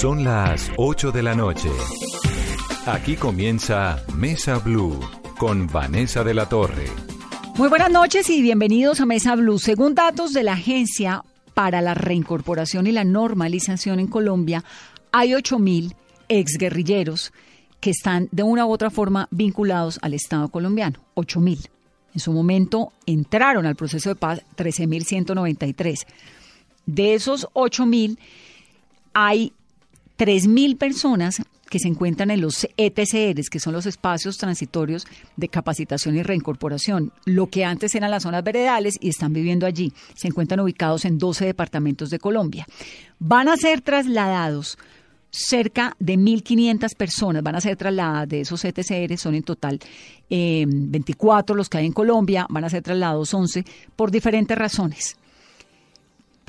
Son las 8 de la noche. Aquí comienza Mesa Blue con Vanessa de la Torre. Muy buenas noches y bienvenidos a Mesa Blue. Según datos de la Agencia para la Reincorporación y la Normalización en Colombia, hay 8.000 exguerrilleros que están de una u otra forma vinculados al Estado colombiano. 8.000. En su momento entraron al proceso de paz 13.193. De esos 8.000 hay 3.000 personas que se encuentran en los ETCRs, que son los espacios transitorios de capacitación y reincorporación, lo que antes eran las zonas veredales y están viviendo allí. Se encuentran ubicados en 12 departamentos de Colombia. Van a ser trasladados cerca de 1.500 personas van a ser trasladadas de esos ETCR, son en total 24 los que hay en Colombia, van a ser trasladados 11 por diferentes razones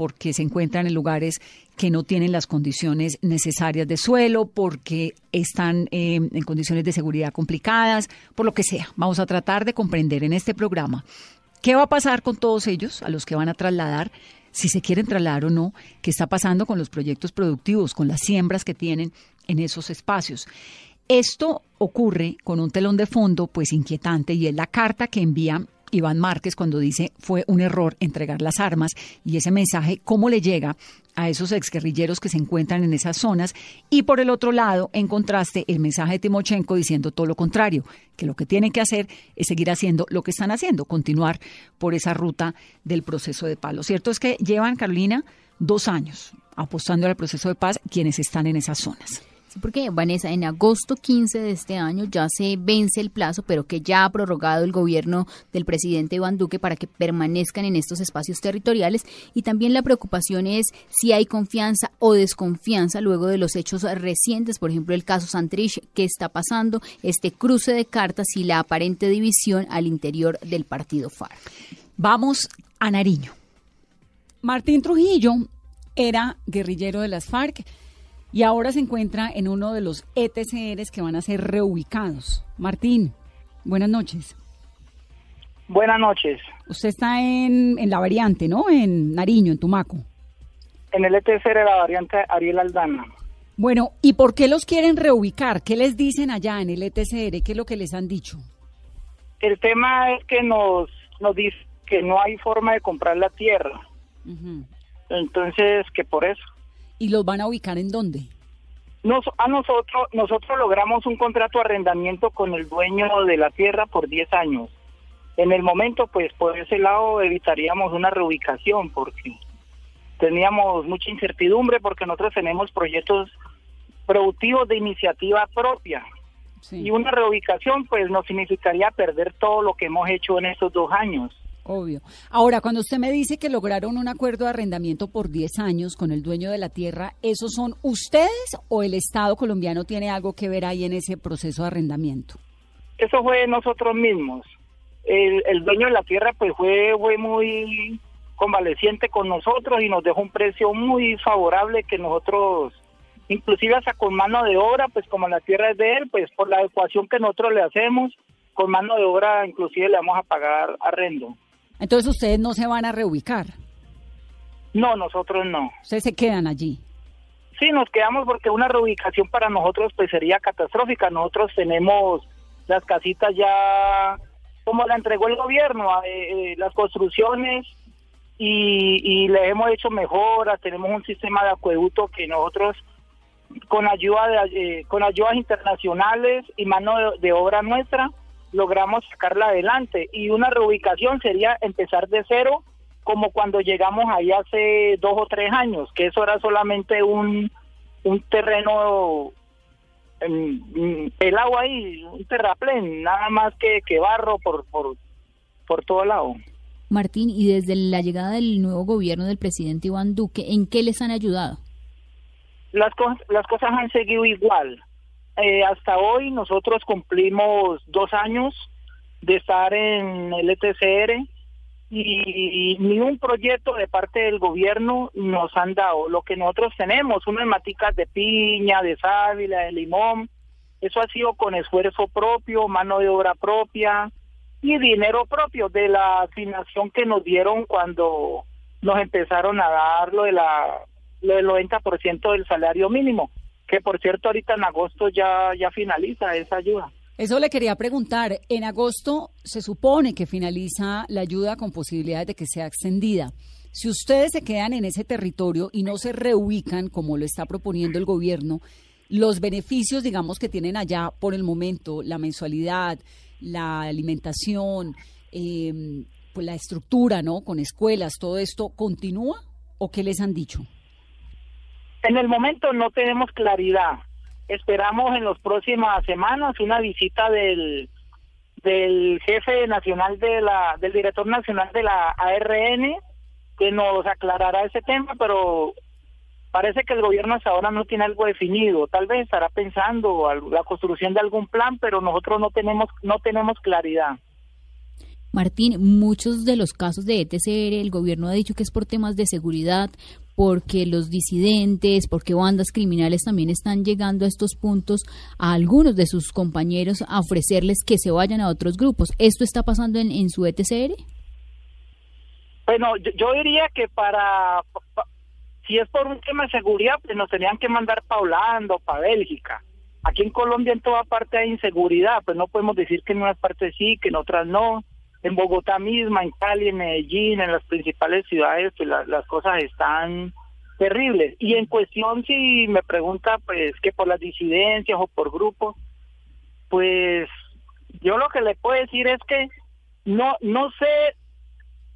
porque se encuentran en lugares que no tienen las condiciones necesarias de suelo, porque están eh, en condiciones de seguridad complicadas, por lo que sea. Vamos a tratar de comprender en este programa qué va a pasar con todos ellos, a los que van a trasladar, si se quieren trasladar o no, qué está pasando con los proyectos productivos, con las siembras que tienen en esos espacios. Esto ocurre con un telón de fondo pues inquietante y es la carta que envía Iván Márquez cuando dice fue un error entregar las armas y ese mensaje, cómo le llega a esos exguerrilleros que se encuentran en esas zonas y por el otro lado, en contraste, el mensaje de Timochenko diciendo todo lo contrario, que lo que tienen que hacer es seguir haciendo lo que están haciendo, continuar por esa ruta del proceso de paz. Lo cierto es que llevan, Carolina, dos años apostando al proceso de paz quienes están en esas zonas. Porque Vanessa, en agosto 15 de este año ya se vence el plazo, pero que ya ha prorrogado el gobierno del presidente Iván Duque para que permanezcan en estos espacios territoriales. Y también la preocupación es si hay confianza o desconfianza luego de los hechos recientes, por ejemplo, el caso Santrich, qué está pasando, este cruce de cartas y la aparente división al interior del partido FARC. Vamos a Nariño. Martín Trujillo era guerrillero de las FARC y ahora se encuentra en uno de los ETCRs que van a ser reubicados. Martín, buenas noches. Buenas noches. Usted está en, en la variante, ¿no? En Nariño, en Tumaco. En el ETCR la variante Ariel Aldana. Bueno, ¿y por qué los quieren reubicar? ¿Qué les dicen allá en el ETCR? ¿Qué es lo que les han dicho? El tema es que nos, nos dice que no hay forma de comprar la tierra. Entonces, que por eso. ¿Y los van a ubicar en dónde? Nos, a nosotros, nosotros logramos un contrato de arrendamiento con el dueño de la tierra por 10 años. En el momento, pues por ese lado evitaríamos una reubicación porque teníamos mucha incertidumbre porque nosotros tenemos proyectos productivos de iniciativa propia. Sí. Y una reubicación pues nos significaría perder todo lo que hemos hecho en estos dos años. Obvio. Ahora, cuando usted me dice que lograron un acuerdo de arrendamiento por 10 años con el dueño de la tierra, ¿esos son ustedes o el Estado colombiano tiene algo que ver ahí en ese proceso de arrendamiento? Eso fue nosotros mismos. El, el dueño de la tierra pues fue, fue muy convaleciente con nosotros y nos dejó un precio muy favorable que nosotros, inclusive hasta con mano de obra, pues como la tierra es de él, pues por la ecuación que nosotros le hacemos, con mano de obra inclusive le vamos a pagar arrendo. Entonces ustedes no se van a reubicar, No, nosotros no. ustedes se quedan allí. Sí, nos quedamos porque una reubicación para nosotros pues sería catastrófica. Nosotros tenemos las casitas ya como la entregó el gobierno, eh, eh, las construcciones y, y le hemos hecho mejoras, tenemos un sistema de acueducto que nosotros con ayuda de, eh, con ayudas internacionales y mano de, de obra nuestra logramos sacarla adelante y una reubicación sería empezar de cero como cuando llegamos ahí hace dos o tres años, que eso era solamente un, un terreno em, pelado ahí, un terraplén, nada más que, que barro por, por, por todo lado. Martín, y desde la llegada del nuevo gobierno del presidente Iván Duque, ¿en qué les han ayudado? Las, cos- las cosas han seguido igual. Eh, hasta hoy nosotros cumplimos dos años de estar en el ETCR y ni un proyecto de parte del gobierno nos han dado. Lo que nosotros tenemos, unas maticas de piña, de sábila, de limón, eso ha sido con esfuerzo propio, mano de obra propia y dinero propio de la asignación que nos dieron cuando nos empezaron a dar lo de la lo del 90% del salario mínimo. Que por cierto ahorita en agosto ya, ya finaliza esa ayuda. Eso le quería preguntar. En agosto se supone que finaliza la ayuda con posibilidades de que sea extendida. Si ustedes se quedan en ese territorio y no se reubican como lo está proponiendo el gobierno, los beneficios, digamos, que tienen allá por el momento, la mensualidad, la alimentación, em, pues la estructura, ¿no? Con escuelas, todo esto, ¿continúa o qué les han dicho? En el momento no tenemos claridad esperamos en las próximas semanas una visita del del jefe nacional de la del director nacional de la ARN que nos aclarará ese tema, pero parece que el gobierno hasta ahora no tiene algo definido. Tal vez estará pensando la construcción de algún plan, pero nosotros no tenemos no tenemos claridad. Martín, muchos de los casos de ETCR, el gobierno ha dicho que es por temas de seguridad, porque los disidentes, porque bandas criminales también están llegando a estos puntos a algunos de sus compañeros a ofrecerles que se vayan a otros grupos. ¿Esto está pasando en, en su ETCR? Bueno, yo, diría que para, si es por un tema de seguridad, pues nos tenían que mandar para Holanda o para Bélgica. Aquí en Colombia en toda parte hay inseguridad, pues no podemos decir que en unas partes sí, que en otras no en Bogotá misma, en Cali, en Medellín, en las principales ciudades, pues las cosas están terribles. Y en cuestión, si me pregunta, pues, que por las disidencias o por grupos, pues yo lo que le puedo decir es que no, no sé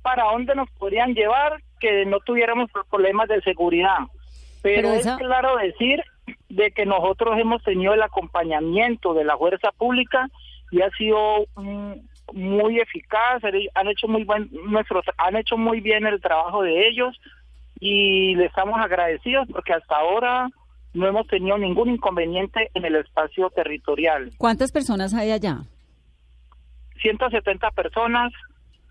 para dónde nos podrían llevar que no tuviéramos problemas de seguridad. Pero, es claro decir de que nosotros hemos tenido el acompañamiento de la fuerza pública y ha sido un, muy eficaz, han hecho muy buen nuestros han hecho muy bien el trabajo de ellos y le estamos agradecidos porque hasta ahora no hemos tenido ningún inconveniente en el espacio territorial. ¿Cuántas personas hay allá? 170 personas,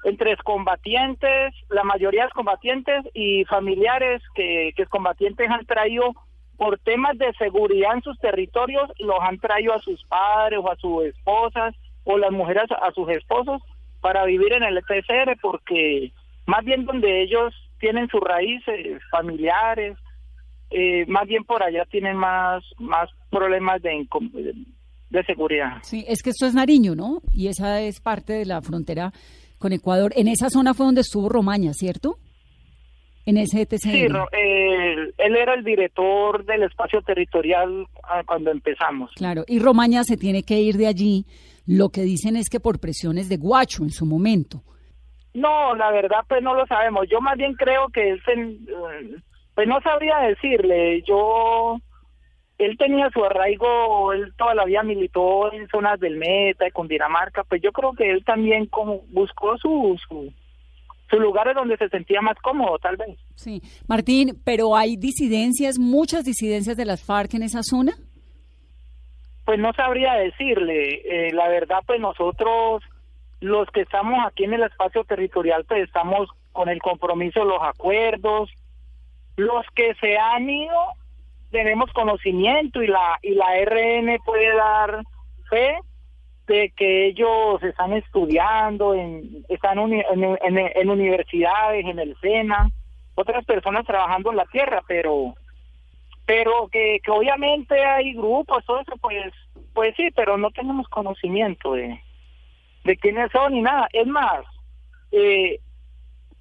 entre combatientes, la mayoría de combatientes y familiares que, que combatientes han traído por temas de seguridad en sus territorios, los han traído a sus padres o a sus esposas o las mujeres a sus esposos para vivir en el ETSR porque más bien donde ellos tienen sus raíces familiares, eh, más bien por allá tienen más, más problemas de, de seguridad. Sí, es que esto es Nariño, ¿no? Y esa es parte de la frontera con Ecuador. En esa zona fue donde estuvo Romaña, ¿cierto? En ese ETCR. Sí, él, él era el director del espacio territorial cuando empezamos. Claro, y Romaña se tiene que ir de allí lo que dicen es que por presiones de Guacho en su momento. No, la verdad pues no lo sabemos. Yo más bien creo que él, eh, pues no sabría decirle. Yo, él tenía su arraigo, él toda la vida militó en zonas del Meta y con Dinamarca. Pues yo creo que él también como buscó su, su sus lugares donde se sentía más cómodo, tal vez. Sí, Martín, pero hay disidencias, muchas disidencias de las FARC en esa zona. Pues no sabría decirle, eh, la verdad pues nosotros los que estamos aquí en el espacio territorial pues estamos con el compromiso los acuerdos, los que se han ido tenemos conocimiento y la y la RN puede dar fe de que ellos están estudiando, en, están en, en universidades, en el SENA, otras personas trabajando en la tierra, pero pero que, que obviamente hay grupos, todo eso, pues, pues sí, pero no tenemos conocimiento de, quiénes son ni nada. Es más, eh,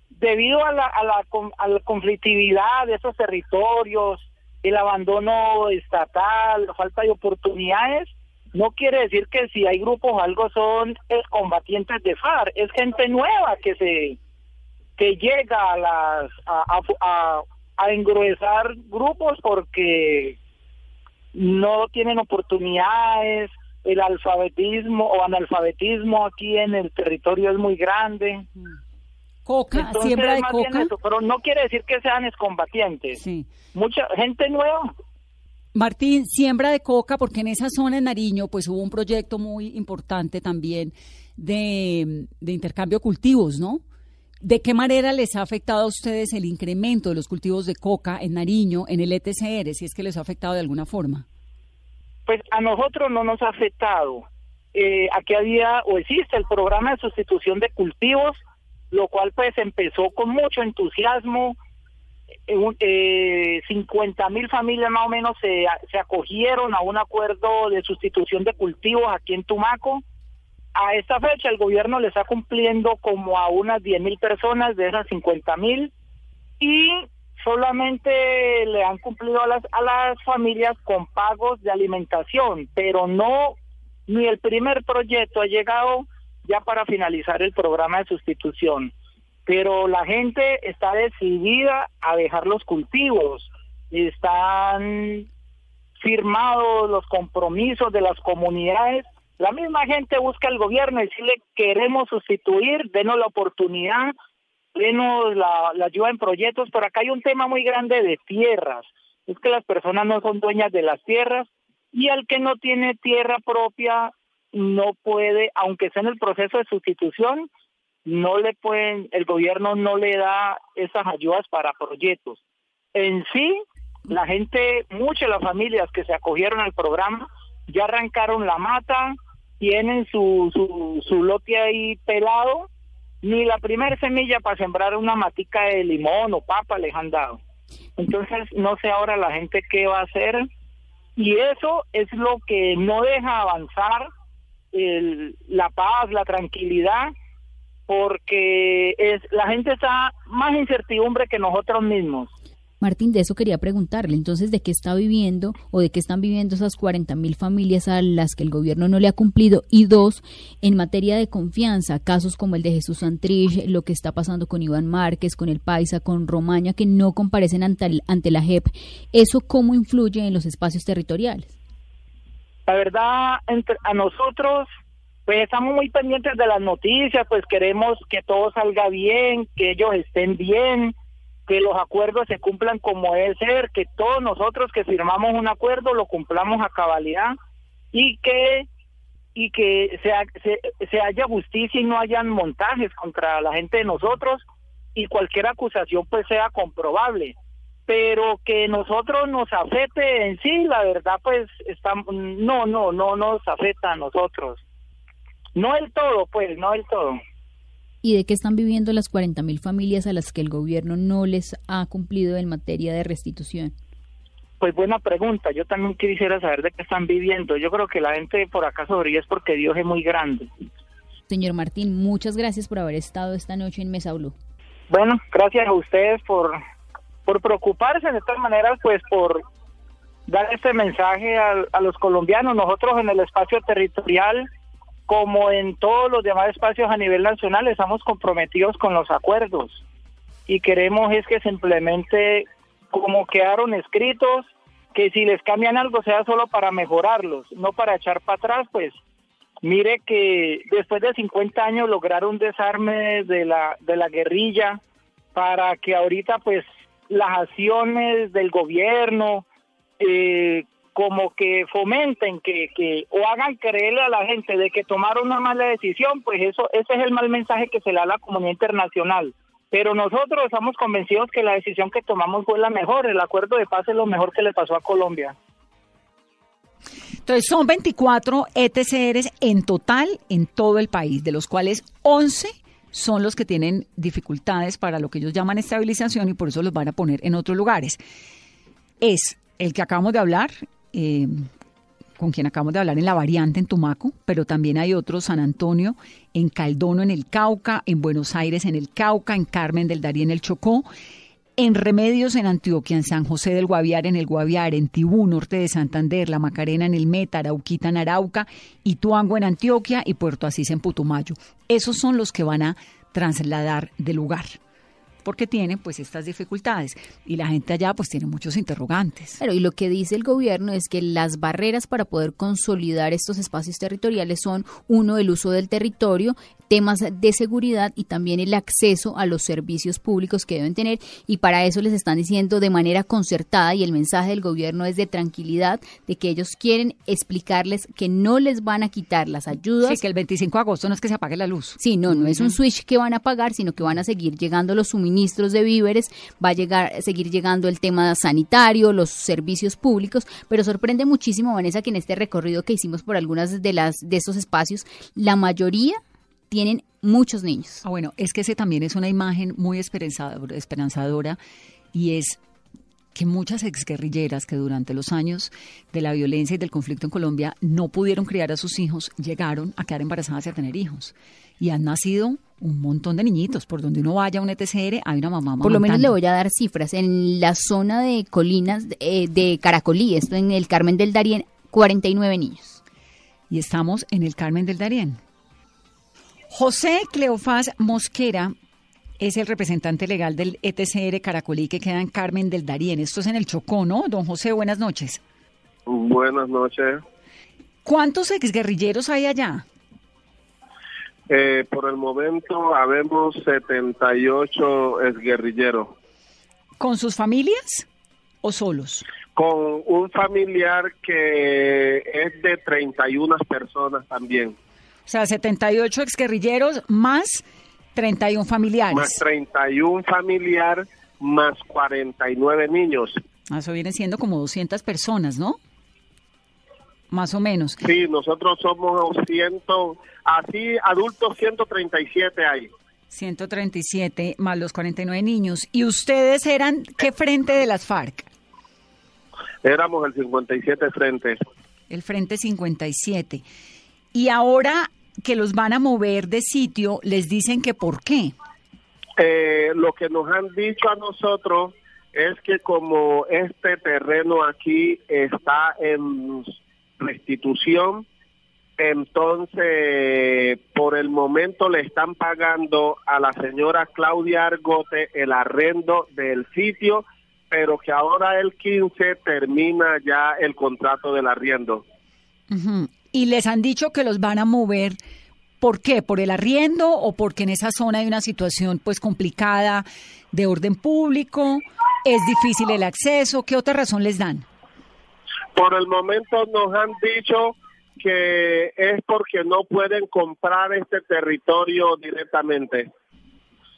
debido a la, a, la, a la conflictividad de esos territorios, el abandono estatal, la falta de oportunidades, no quiere decir que si hay grupos algo son combatientes de FARC, es gente nueva que se que llega a las a, a engruesar grupos porque no tienen oportunidades, el alfabetismo o analfabetismo aquí en el territorio es muy grande. Coca, siembra de coca. pero no quiere decir que sean excombatientes. Sí. Mucha gente nueva. Martín, siembra de coca, porque en esa zona de Nariño, pues hubo un proyecto muy importante también de, de intercambio de cultivos, ¿no? ¿De qué manera les ha afectado a ustedes el incremento de los cultivos de coca en Nariño, en el ETCR, si es que les ha afectado de alguna forma? Pues a nosotros no nos ha afectado. Eh, aquí había o existe el programa de sustitución de cultivos, lo cual pues empezó con mucho entusiasmo eh, 50 mil familias más o menos se, se acogieron a un acuerdo de sustitución de cultivos aquí en Tumaco. A esta fecha el gobierno le está cumpliendo como a unas 10 mil personas de esas 50 mil y solamente le han cumplido a las, a las familias con pagos de alimentación, pero no, ni el primer proyecto ha llegado ya para finalizar el programa de sustitución pero la gente está decidida a dejar los cultivos, están firmados los compromisos de las comunidades. La misma gente busca al gobierno y decirle queremos sustituir, denos la oportunidad, denos la, ayuda en proyectos, pero acá hay un tema muy grande de tierras, es que las personas no son dueñas de las tierras y al que no tiene tierra propia no puede, aunque sea en el proceso de sustitución, no le pueden, el gobierno no le da esas ayudas para proyectos. En sí, la gente, muchas de las familias que se acogieron al programa ya arrancaron la mata, tienen su, su, su lote ahí pelado, ni la primera semilla para sembrar una matica de limón o papa les han dado. Entonces, no sé ahora la gente qué va a hacer. Y eso es lo que no deja avanzar el, la paz, la tranquilidad porque es la gente está más incertidumbre que nosotros mismos. Martín, de eso quería preguntarle. Entonces, ¿de qué está viviendo o de qué están viviendo esas 40 mil familias a las que el gobierno no le ha cumplido? Y dos, en materia de confianza, casos como el de Jesús Santrich, lo que está pasando con Iván Márquez, con el Paisa, con Romaña, que no comparecen ante, ante la JEP, ¿eso cómo influye en los espacios territoriales? La verdad, entre, a nosotros pues estamos muy pendientes de las noticias, pues queremos que todo salga bien, que ellos estén bien, que los acuerdos se cumplan como debe ser, que todos nosotros que firmamos un acuerdo lo cumplamos a cabalidad y que y que se, se, haya justicia y no hayan montajes contra la gente de nosotros y cualquier acusación pues sea comprobable pero que nosotros nos afecte en sí la verdad pues estamos no no no nos afecta a nosotros no el todo, pues, no el todo. ¿Y de qué están viviendo las 40.000 familias a las que el gobierno no les ha cumplido en materia de restitución? Pues buena pregunta. Yo también quisiera saber de qué están viviendo. Yo creo que la gente por acá sobre es porque Dios es muy grande. Señor Martín, muchas gracias por haber estado esta noche en Mesa Blue. Bueno, gracias a ustedes por, por preocuparse de tal manera, pues por dar este mensaje a, a los colombianos. Nosotros en el espacio territorial como en todos los demás espacios a nivel nacional, estamos comprometidos con los acuerdos. Y queremos es que simplemente como quedaron escritos, que si les cambian algo sea solo para mejorarlos, no para echar para atrás, pues. Mire que después de 50 años lograr un desarme de la, de la guerrilla para que ahorita pues las acciones del gobierno, eh, como que fomenten que, que o hagan creerle a la gente de que tomaron una mala decisión, pues eso ese es el mal mensaje que se le da a la comunidad internacional. Pero nosotros estamos convencidos que la decisión que tomamos fue la mejor, el acuerdo de paz es lo mejor que le pasó a Colombia. Entonces son 24 ETCRs en total en todo el país, de los cuales 11 son los que tienen dificultades para lo que ellos llaman estabilización y por eso los van a poner en otros lugares. Es el que acabamos de hablar, eh, con quien acabamos de hablar en la variante en Tumaco, pero también hay otros, San Antonio, en Caldono en el Cauca, en Buenos Aires en el Cauca, en Carmen del Darí en el Chocó, en Remedios en Antioquia, en San José del Guaviare en el Guaviare, en Tibú, norte de Santander, La Macarena en el Meta, Arauquita en Arauca, Ituango en Antioquia y Puerto Asís en Putumayo. Esos son los que van a trasladar de lugar porque tienen pues estas dificultades y la gente allá pues tiene muchos interrogantes. Pero y lo que dice el gobierno es que las barreras para poder consolidar estos espacios territoriales son uno el uso del territorio, temas de seguridad y también el acceso a los servicios públicos que deben tener y para eso les están diciendo de manera concertada y el mensaje del gobierno es de tranquilidad, de que ellos quieren explicarles que no les van a quitar las ayudas. Sí, que el 25 de agosto no es que se apague la luz. Sí, no, no es un switch que van a pagar, sino que van a seguir llegando los suministros de víveres, va a llegar, seguir llegando el tema sanitario, los servicios públicos, pero sorprende muchísimo, Vanessa, que en este recorrido que hicimos por algunas de las de estos espacios, la mayoría tienen muchos niños. Ah, bueno, es que ese también es una imagen muy esperanzadora, esperanzadora y es que muchas exguerrilleras que durante los años de la violencia y del conflicto en Colombia no pudieron criar a sus hijos, llegaron a quedar embarazadas y a tener hijos. Y han nacido un montón de niñitos. Por donde uno vaya a un ETCR, hay una mamá Por lo menos le voy a dar cifras. En la zona de colinas eh, de Caracolí, esto en el Carmen del Darién, 49 niños. Y estamos en el Carmen del Darién. José Cleofás Mosquera es el representante legal del ETCR Caracolí que queda en Carmen del Darién. Esto es en el Chocó, ¿no? Don José, buenas noches. Buenas noches. ¿Cuántos exguerrilleros hay allá? Eh, por el momento habemos 78 exguerrilleros. ¿Con sus familias o solos? Con un familiar que es de 31 personas también. O sea, 78 exguerrilleros más 31 familiares. Más 31 familiar más 49 niños. Ah, eso viene siendo como 200 personas, ¿no? Más o menos. Sí, nosotros somos 100, así adultos 137 hay. 137 más los 49 niños. ¿Y ustedes eran qué frente de las FARC? Éramos el 57 frente. El frente 57. Y ahora que los van a mover de sitio, les dicen que por qué. Eh, lo que nos han dicho a nosotros es que como este terreno aquí está en restitución, entonces por el momento le están pagando a la señora Claudia Argote el arrendo del sitio, pero que ahora el 15 termina ya el contrato del arriendo y les han dicho que los van a mover. ¿Por qué? ¿Por el arriendo o porque en esa zona hay una situación pues complicada de orden público? ¿Es difícil el acceso? ¿Qué otra razón les dan? Por el momento nos han dicho que es porque no pueden comprar este territorio directamente.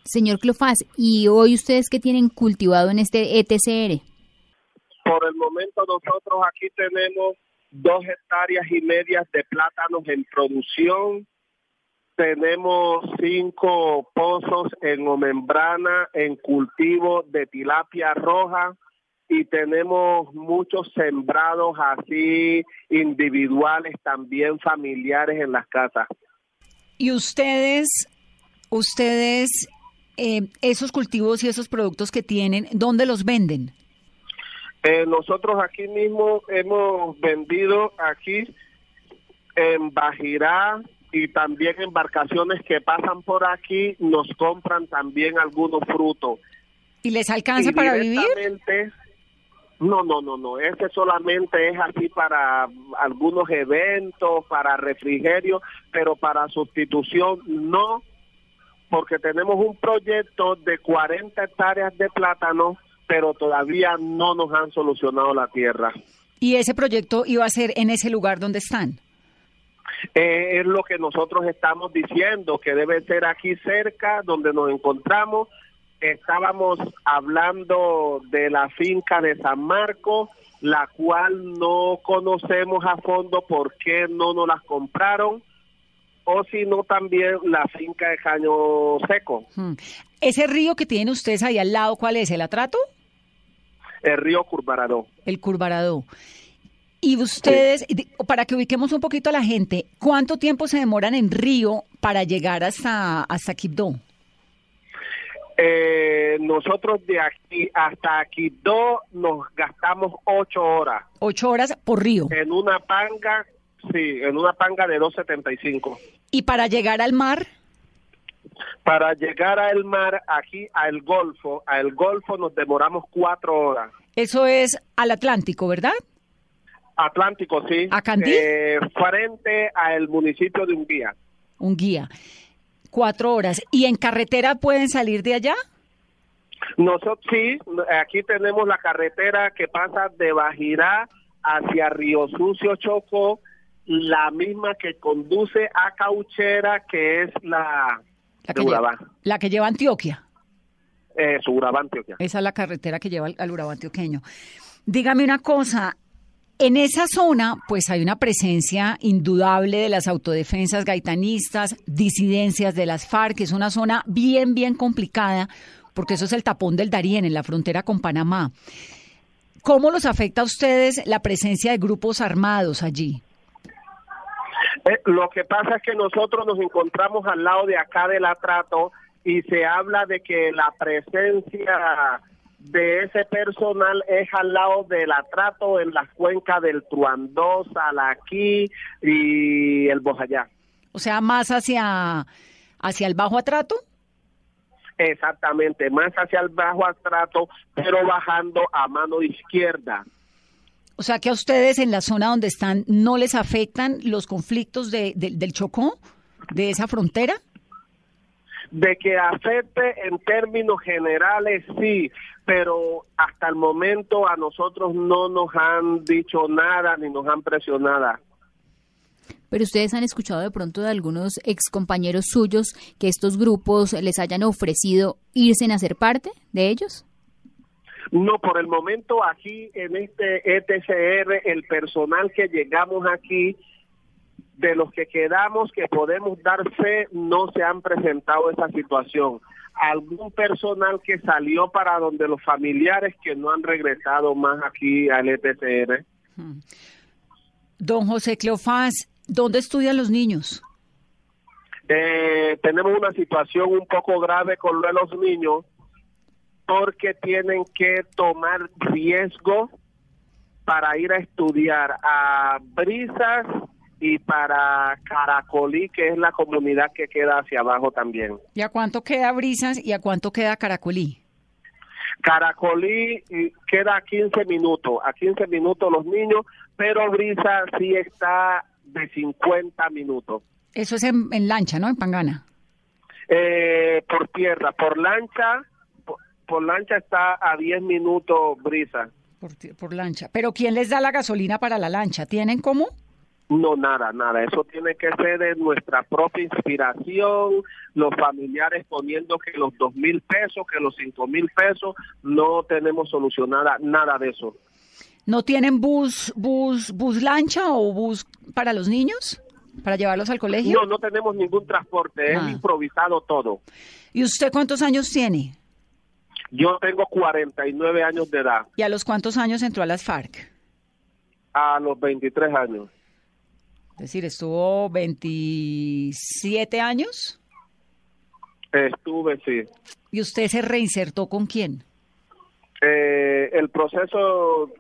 Señor Clofaz, ¿y hoy ustedes qué tienen cultivado en este ETCR? Por el momento nosotros aquí tenemos dos hectáreas y medias de plátanos en producción. Tenemos cinco pozos en membrana en cultivo de tilapia roja y tenemos muchos sembrados así individuales, también familiares en las casas. ¿Y ustedes, ustedes, eh, esos cultivos y esos productos que tienen, dónde los venden? Eh, nosotros aquí mismo hemos vendido aquí en Bajirá y también embarcaciones que pasan por aquí nos compran también algunos frutos. ¿Y les alcanza para vivir? No, no, no, no. Ese solamente es así para algunos eventos, para refrigerio, pero para sustitución no, porque tenemos un proyecto de 40 hectáreas de plátano pero todavía no nos han solucionado la tierra. ¿Y ese proyecto iba a ser en ese lugar donde están? Eh, es lo que nosotros estamos diciendo, que debe ser aquí cerca, donde nos encontramos. Estábamos hablando de la finca de San Marcos, la cual no conocemos a fondo por qué no nos las compraron, o si no también la finca de Caño Seco. Hmm. ¿Ese río que tienen ustedes ahí al lado, cuál es? ¿El Atrato? el río Curvaradó. El Curvaradó. Y ustedes, para que ubiquemos un poquito a la gente, ¿cuánto tiempo se demoran en río para llegar hasta, hasta Quibdó? Eh, nosotros de aquí hasta Quibdó nos gastamos ocho horas. ¿Ocho horas por río? En una panga, sí, en una panga de 2.75. ¿Y para llegar al mar? Para llegar al mar, aquí al Golfo, al Golfo nos demoramos cuatro horas. Eso es al Atlántico, ¿verdad? Atlántico, sí. ¿A Candí? Eh, frente al municipio de Unguía. Unguía. Cuatro horas. ¿Y en carretera pueden salir de allá? Nosotros sí, aquí tenemos la carretera que pasa de Bajirá hacia Río Sucio Choco, la misma que conduce a Cauchera, que es la, la que, lleva, la que lleva Antioquia. Eh, Urabá, Antioquia. Esa es la carretera que lleva al, al Urabá antioqueño. Dígame una cosa, en esa zona, pues hay una presencia indudable de las autodefensas gaitanistas, disidencias de las FARC, es una zona bien, bien complicada. porque eso es el tapón del Darién en la frontera con Panamá. ¿Cómo los afecta a ustedes la presencia de grupos armados allí? Eh, lo que pasa es que nosotros nos encontramos al lado de acá del atrato y se habla de que la presencia de ese personal es al lado del atrato en las cuencas del Truandó, Salaquí y el Bojayá. O sea, más hacia, hacia el bajo atrato. Exactamente, más hacia el bajo atrato, pero bajando a mano izquierda. O sea que a ustedes en la zona donde están no les afectan los conflictos de, del Chocó, de esa frontera. De que afecte en términos generales, sí, pero hasta el momento a nosotros no nos han dicho nada ni nos han presionado. Pero ustedes han escuchado de pronto de algunos excompañeros suyos que estos grupos les hayan ofrecido irse a ser parte de ellos. No, por el momento aquí en este ETCR, el personal que llegamos aquí, de los que quedamos que podemos dar fe, no se han presentado esa situación. Algún personal que salió para donde los familiares que no han regresado más aquí al ETCR. Don José Cleofás, ¿dónde estudian los niños? Eh, tenemos una situación un poco grave con los niños porque tienen que tomar riesgo para ir a estudiar a Brisas y para Caracolí, que es la comunidad que queda hacia abajo también. ¿Y a cuánto queda Brisas y a cuánto queda Caracolí? Caracolí queda a 15 minutos, a 15 minutos los niños, pero Brisas sí está de 50 minutos. Eso es en, lancha, ¿no? En Pangana. Eh, por tierra, por lancha por lancha está a 10 minutos brisa. Por, lancha. Pero ¿quién les da la gasolina para la lancha? ¿Tienen cómo? No, nada, nada. Eso tiene que ser de nuestra propia inspiración, los familiares poniendo que los dos mil pesos, que los cinco mil pesos, no tenemos solucionada nada de eso. ¿No tienen bus, bus, bus lancha o bus para los niños? ¿Para llevarlos al colegio? No, no tenemos ningún transporte, es ah. improvisado todo. ¿Y usted cuántos años tiene? Yo tengo 49 años de edad. ¿Y a los cuántos años entró a las FARC? A los 23 años. Es decir, ¿estuvo 27 años? Estuve, sí. ¿Y usted se reinsertó con quién? Eh, el proceso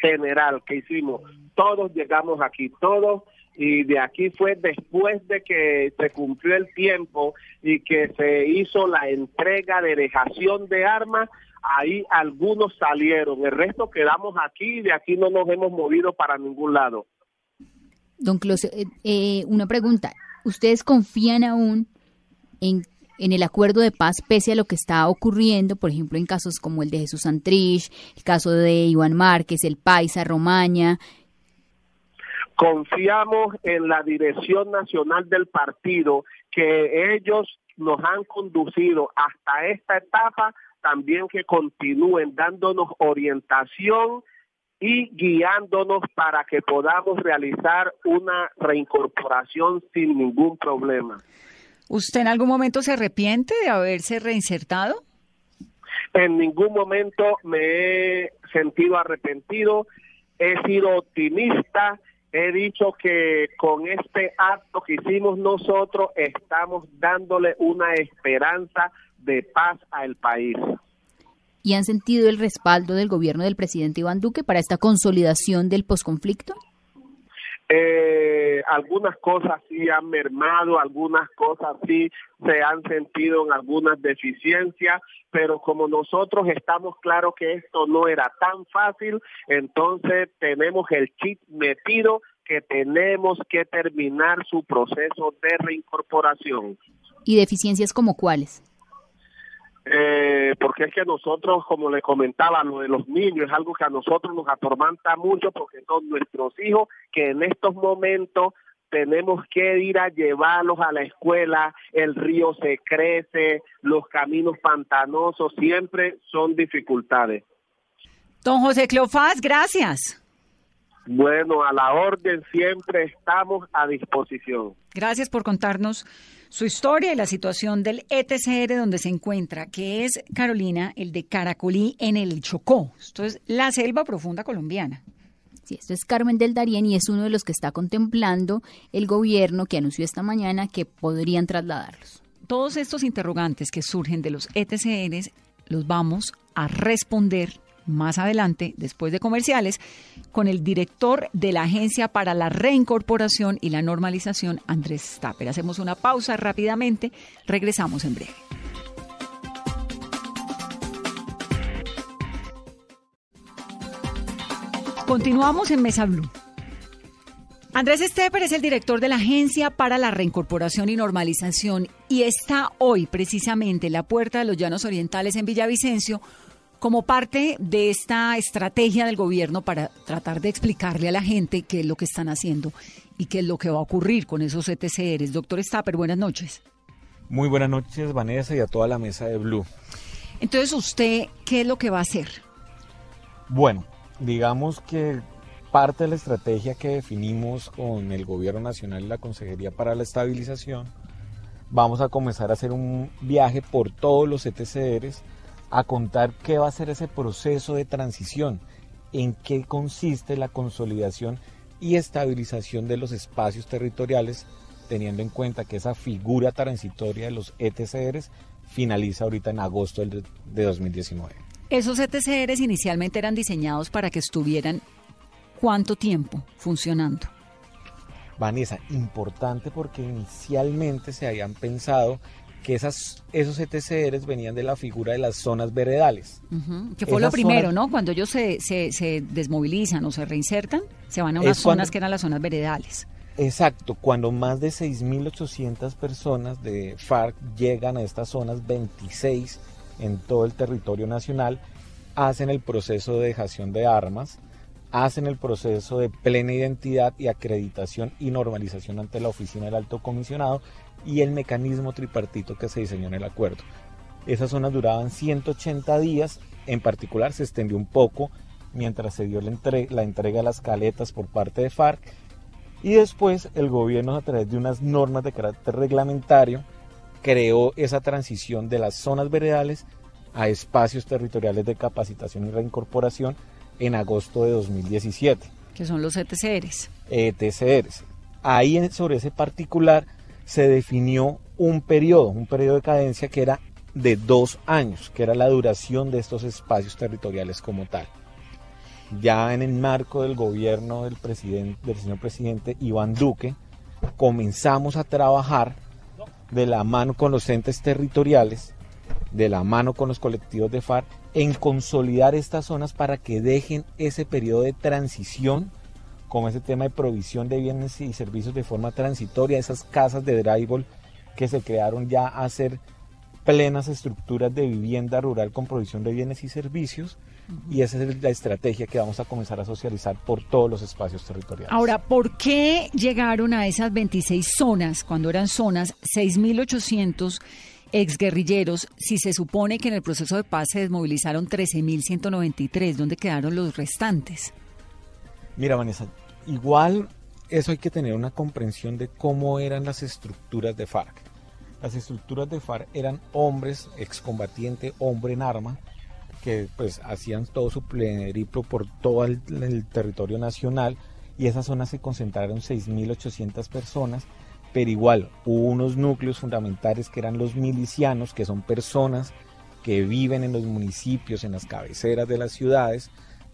general que hicimos, todos llegamos aquí, todos y de aquí fue después de que se cumplió el tiempo y que se hizo la entrega de dejación de armas, ahí algunos salieron, el resto quedamos aquí y de aquí no nos hemos movido para ningún lado. Don Close, eh, eh, una pregunta, ¿ustedes confían aún en, en el acuerdo de paz pese a lo que está ocurriendo, por ejemplo, en casos como el de Jesús Santrich, el caso de Iván Márquez, el Paisa, Romaña, Confiamos en la dirección nacional del partido que ellos nos han conducido hasta esta etapa, también que continúen dándonos orientación y guiándonos para que podamos realizar una reincorporación sin ningún problema. ¿Usted en algún momento se arrepiente de haberse reinsertado? En ningún momento me he sentido arrepentido, he sido optimista he dicho que con este acto que hicimos nosotros estamos dándole una esperanza de paz al país. ¿Y han sentido el respaldo del gobierno del presidente Iván Duque para esta consolidación del posconflicto? Eh, algunas cosas sí han mermado, algunas cosas sí se han sentido en algunas deficiencias, pero como nosotros estamos claros que esto no era tan fácil, entonces tenemos el chip metido que tenemos que terminar su proceso de reincorporación. ¿Y deficiencias como cuáles? Eh, porque es que nosotros, como le comentaba, lo de los niños es algo que a nosotros nos atormanta mucho porque son nuestros hijos que en estos momentos tenemos que ir a llevarlos a la escuela, el río se crece, los caminos pantanosos, siempre son dificultades. Don José Cleofás, gracias. Bueno, a la orden siempre estamos a disposición. Gracias por contarnos su historia y la situación del ETCR donde se encuentra, que es, Carolina, el de Caracolí en el Chocó. Esto es la selva profunda colombiana. Sí, esto es Carmen del Darién y es uno de los que está contemplando el gobierno que anunció esta mañana que podrían trasladarlos. Todos estos interrogantes que surgen de los ETCRs los vamos a responder más adelante, después de comerciales, con el director de la Agencia para la Reincorporación y la Normalización, Andrés Stapper. Hacemos una pausa rápidamente, regresamos en breve. Continuamos en Mesa Blue. Andrés Stepper es el director de la Agencia para la Reincorporación y Normalización y está hoy precisamente en la Puerta de los Llanos Orientales en Villavicencio como parte de esta estrategia del gobierno para tratar de explicarle a la gente qué es lo que están haciendo y qué es lo que va a ocurrir con esos ETCRs. Doctor Stapper, buenas noches. Muy buenas noches, Vanessa, y a toda la mesa de Blue. Entonces, ¿usted qué es lo que va a hacer? Bueno, digamos que parte de la estrategia que definimos con el Gobierno Nacional y la Consejería para la Estabilización, vamos a comenzar a hacer un viaje por todos los ETCRs a contar qué va a ser ese proceso de transición, en qué consiste la consolidación y estabilización de los espacios territoriales, teniendo en cuenta que esa figura transitoria de los ETCRs finaliza ahorita en agosto de 2019. Esos ETCRs inicialmente eran diseñados para que estuvieran cuánto tiempo funcionando. Vanessa, importante porque inicialmente se habían pensado que esas, esos ETCRs venían de la figura de las zonas veredales. Que fue lo primero, ¿no? Cuando ellos se, se, desmovilizan o se reinsertan, se van a unas zonas que eran las zonas veredales. Exacto, cuando más de 6.800 personas de FARC llegan a estas zonas, 26 en todo el territorio nacional, hacen el proceso de dejación de armas, hacen el proceso de plena identidad y acreditación y normalización ante la oficina del alto comisionado y el mecanismo tripartito que se diseñó en el acuerdo. Esas zonas duraban 180 días, en particular se extendió un poco mientras se dio la, la entrega de las caletas por parte de FARC y después el gobierno a través de unas normas de carácter reglamentario creó esa transición de las zonas veredales a espacios territoriales de capacitación y reincorporación en agosto de 2017. Que son los ETCRs. ETCRs. Ahí sobre ese particular se definió un periodo, un periodo de cadencia que era de dos años, que era la duración de estos espacios territoriales como tal. Ya en el marco del gobierno del, señor presidente Iván Duque, comenzamos a trabajar de la mano con los entes territoriales, de la mano con los colectivos de FARC, en consolidar estas zonas para que dejen ese periodo de transición como ese tema de provisión de bienes y servicios de forma transitoria, esas casas de drywall que se crearon ya a ser plenas estructuras de vivienda rural con provisión de bienes y servicios y esa es la estrategia que vamos a comenzar a socializar por todos los espacios territoriales. Ahora, ¿por qué llegaron a esas 26 zonas cuando eran zonas 6.800 exguerrilleros si se supone que en el proceso de paz se desmovilizaron 13.193? ¿Dónde quedaron los restantes? Mira, Vanessa, igual eso hay que tener una comprensión de cómo eran las estructuras de FARC. Las estructuras de FARC eran hombres, excombatiente, hombre en arma, que pues hacían todo su periplo por todo el, el, territorio nacional y esa zona se concentraron 6.800 personas, pero igual hubo unos núcleos fundamentales que eran los milicianos, que son personas que viven en los municipios, en las cabeceras de las ciudades,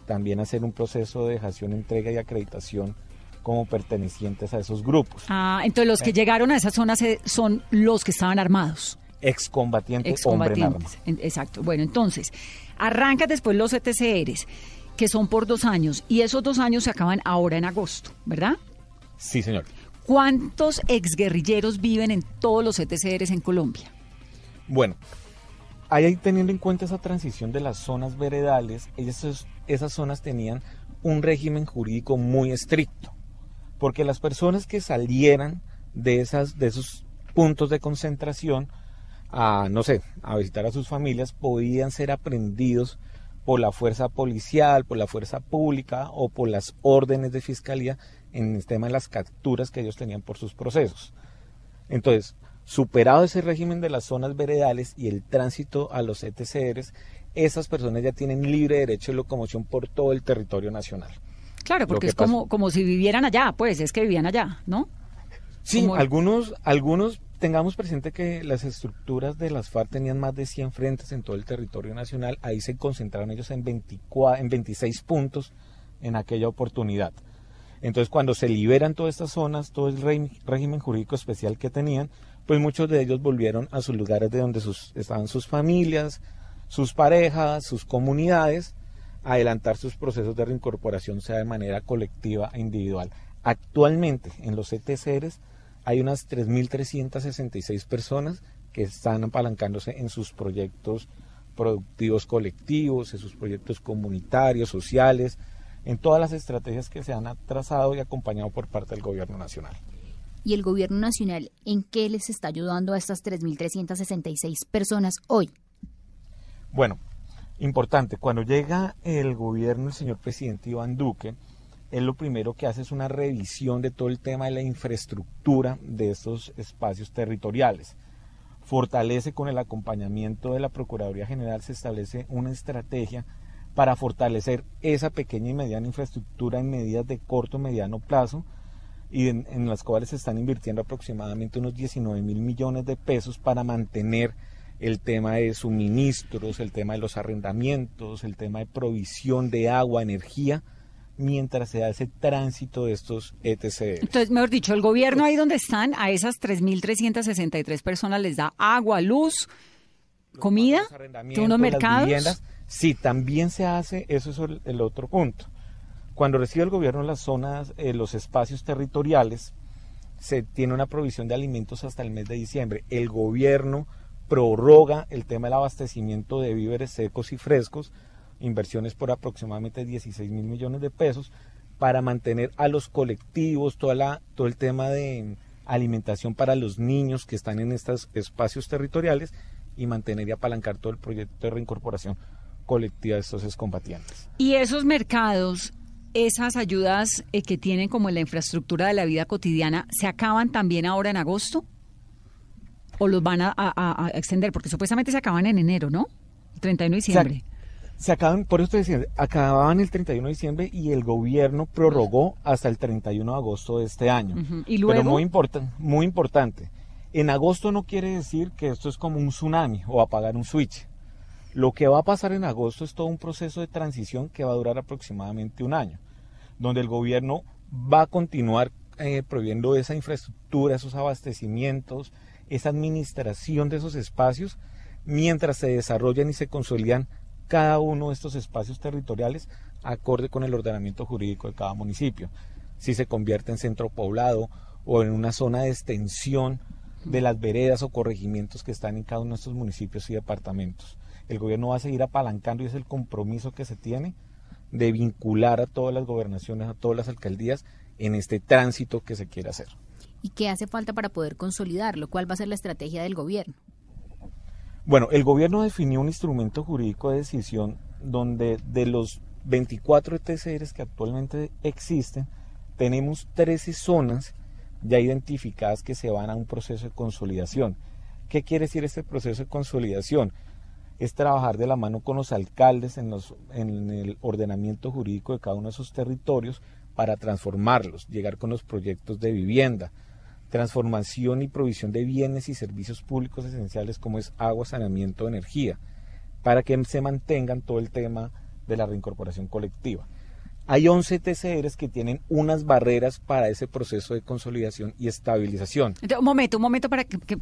también hacer un proceso de dejación, entrega y acreditación como pertenecientes a esos grupos. Ah, entonces los que eh. llegaron a esas zonas son los que estaban armados. Excombatientes, Excombatientes. Exacto. Bueno, entonces, arranca después los ETCRs, que son por dos años, y esos dos años se acaban ahora en agosto, ¿verdad? Sí, señor. ¿Cuántos exguerrilleros viven en todos los ETCRs en Colombia? Bueno, ahí teniendo en cuenta esa transición de las zonas veredales, esas, esas zonas tenían un régimen jurídico muy estricto, porque las personas que salieran de, esas, de esos puntos de concentración a, no sé, a visitar a sus familias, podían ser aprendidos por la fuerza policial, por la fuerza pública o por las órdenes de fiscalía en el tema de las capturas que ellos tenían por sus procesos. Entonces, Superado ese régimen de las zonas veredales y el tránsito a los ETCRs, esas personas ya tienen libre derecho de locomoción por todo el territorio nacional. Claro, porque es como, como si vivieran allá, pues es que vivían allá, ¿no? Sí, algunos, algunos tengamos presente que las estructuras de las FARC tenían más de 100 frentes en todo el territorio nacional, ahí se concentraron ellos en, 24, en 26 puntos en aquella oportunidad. Entonces, cuando se liberan todas estas zonas, todo el régimen jurídico especial que tenían, pues muchos de ellos volvieron a sus lugares de donde sus, estaban sus familias, sus parejas, sus comunidades, adelantar sus procesos de reincorporación, sea de manera colectiva e individual. Actualmente, en los ETCRs, hay unas 3.366 personas que están apalancándose en sus proyectos productivos colectivos, en sus proyectos comunitarios, sociales, en todas las estrategias que se han trazado y acompañado por parte del gobierno nacional. ¿Y el gobierno nacional en qué les está ayudando a estas 3.366 personas hoy? Bueno, importante, cuando llega el gobierno del señor presidente Iván Duque, él lo primero que hace es una revisión de todo el tema de la infraestructura de estos espacios territoriales. Fortalece con el acompañamiento de la Procuraduría General, se establece una estrategia para fortalecer esa pequeña y mediana infraestructura en medidas de corto mediano plazo y en, las cuales se están invirtiendo aproximadamente unos 19 mil millones de pesos para mantener el tema de suministros, el tema de los arrendamientos, el tema de provisión de agua, energía, mientras se ese tránsito de estos ETC. Entonces, mejor dicho, el gobierno ahí donde están, a esas 3.363 personas les da agua, luz, comida, unos mercados. Sí, también se hace, eso es el, otro punto. Cuando recibe el gobierno las zonas, eh, los espacios territoriales, se tiene una provisión de alimentos hasta el mes de diciembre. El gobierno prorroga el tema del abastecimiento de víveres secos y frescos, inversiones por aproximadamente 16 mil millones de pesos, para mantener a los colectivos, toda la, todo el tema de alimentación para los niños que están en estos espacios territoriales y mantener y apalancar todo el proyecto de reincorporación colectiva de estos excombatientes. Y esos mercados, esas ayudas eh, que tienen como la infraestructura de la vida cotidiana, ¿se acaban también ahora en agosto? ¿O los van a, extender? Porque supuestamente se acaban en enero, ¿no? 31 de diciembre. Se, acaban, por eso estoy acababan el 31 de diciembre y el gobierno prorrogó hasta el 31 de agosto de este año. ¿Y luego? Pero muy, muy importante, en agosto no quiere decir que esto es como un tsunami o apagar un switch. Lo que va a pasar en agosto es todo un proceso de transición que va a durar aproximadamente un año, donde el gobierno va a continuar eh, prohibiendo esa infraestructura, esos abastecimientos, esa administración de esos espacios, mientras se desarrollan y se consolidan cada uno de estos espacios territoriales acorde con el ordenamiento jurídico de cada municipio. Si se convierte en centro poblado o en una zona de extensión de las veredas o corregimientos que están en cada uno de estos municipios y departamentos el gobierno va a seguir apalancando y es el compromiso que se tiene de vincular a todas las gobernaciones, a todas las alcaldías en este tránsito que se quiere hacer. ¿Y qué hace falta para poder consolidarlo? ¿Cuál va a ser la estrategia del gobierno? Bueno, el gobierno definió un instrumento jurídico de decisión donde de los 24 ETCRs que actualmente existen, tenemos 13 zonas ya identificadas que se van a un proceso de consolidación. ¿Qué quiere decir este proceso de consolidación? es trabajar de la mano con los alcaldes en, los, en el ordenamiento jurídico de cada uno de esos territorios para transformarlos, llegar con los proyectos de vivienda, transformación y provisión de bienes y servicios públicos esenciales como es agua, saneamiento, energía, para que se mantengan todo el tema de la reincorporación colectiva. Hay 11 TCRs que tienen unas barreras para ese proceso de consolidación y estabilización. un momento, un momento para que,